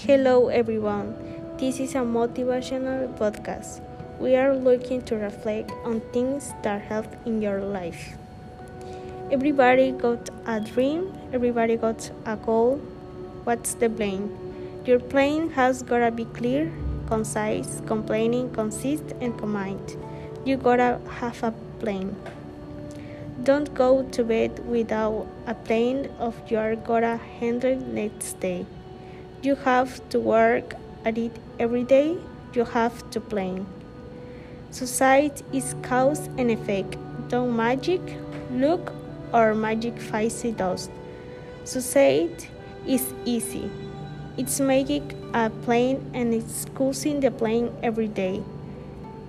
Hello, everyone. This is a motivational podcast. We are looking to reflect on things that help in your life. Everybody got a dream, everybody got a goal. What's the plan? Your plan has gotta be clear, concise, complaining, consist, and combined. You gotta have a plan. Don't go to bed without a plan of you are gonna handle next day. You have to work at it every day. You have to plan. Society is cause and effect. Don't magic, look, or magic fancy dust. Society is easy. It's making a plane and it's causing the plane every day.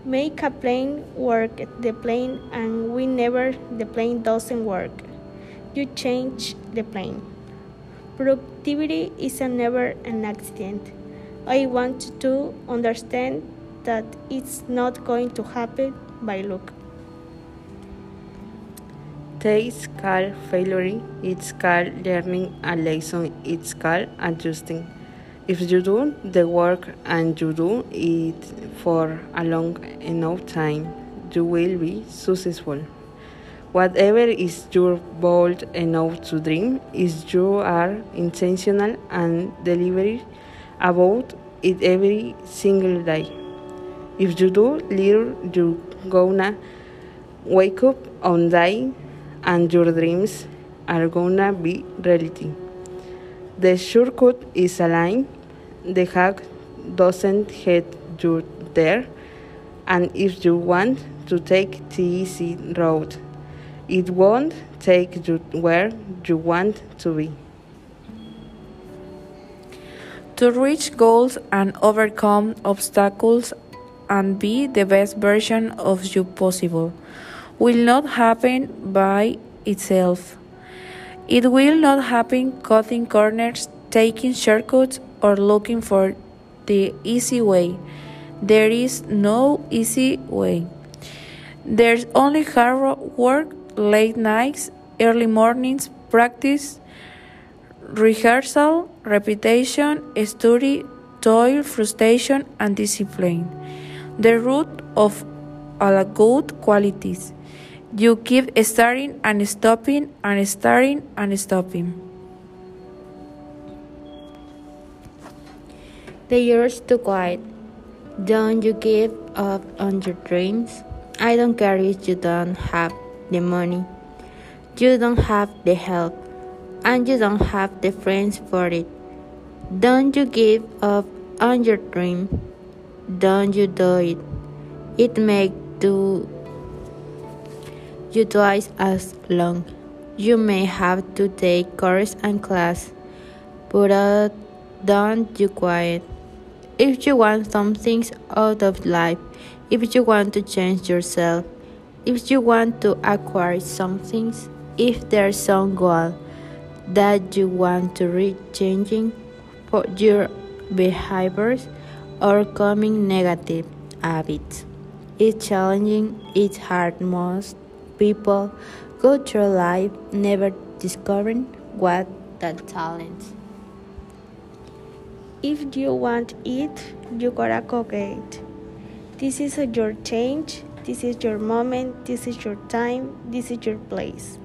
Make a plane work the plane and whenever the plane doesn't work, you change the plane. Productivity is a never an accident. I want to understand that it's not going to happen by luck. Taste called failure, it's called learning a lesson, it's called adjusting. If you do the work and you do it for a long enough time, you will be successful. Whatever is your bold enough to dream, is you are intentional and deliberate about it every single day. If you do little, you gonna wake up one day and your dreams are gonna be reality. The shortcut is a line. The hack doesn't get you there. And if you want to take the easy road, it won't take you where you want to be. To reach goals and overcome obstacles and be the best version of you possible will not happen by itself. It will not happen cutting corners, taking shortcuts, or looking for the easy way. There is no easy way. There's only hard work, late nights, early mornings, practice, rehearsal, repetition, study, toil, frustration, and discipline. The root of all good qualities. You keep starting and stopping and starting and stopping. The years to quiet. Don't you give up on your dreams? I don't care if you don't have the money, you don't have the help, and you don't have the friends for it. Don't you give up on your dream? Don't you do it? It may do you twice as long. You may have to take course and class, but uh, don't you quiet. If you want some things out of life, if you want to change yourself, if you want to acquire some things, if there's some goal that you want to reach changing for your behaviors or coming negative habits. It's challenging, it's hard. Most people go through life never discovering what that talent. If you want it, you gotta go get it. This is your change, this is your moment, this is your time, this is your place.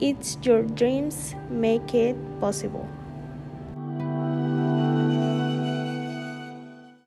It's your dreams, make it possible.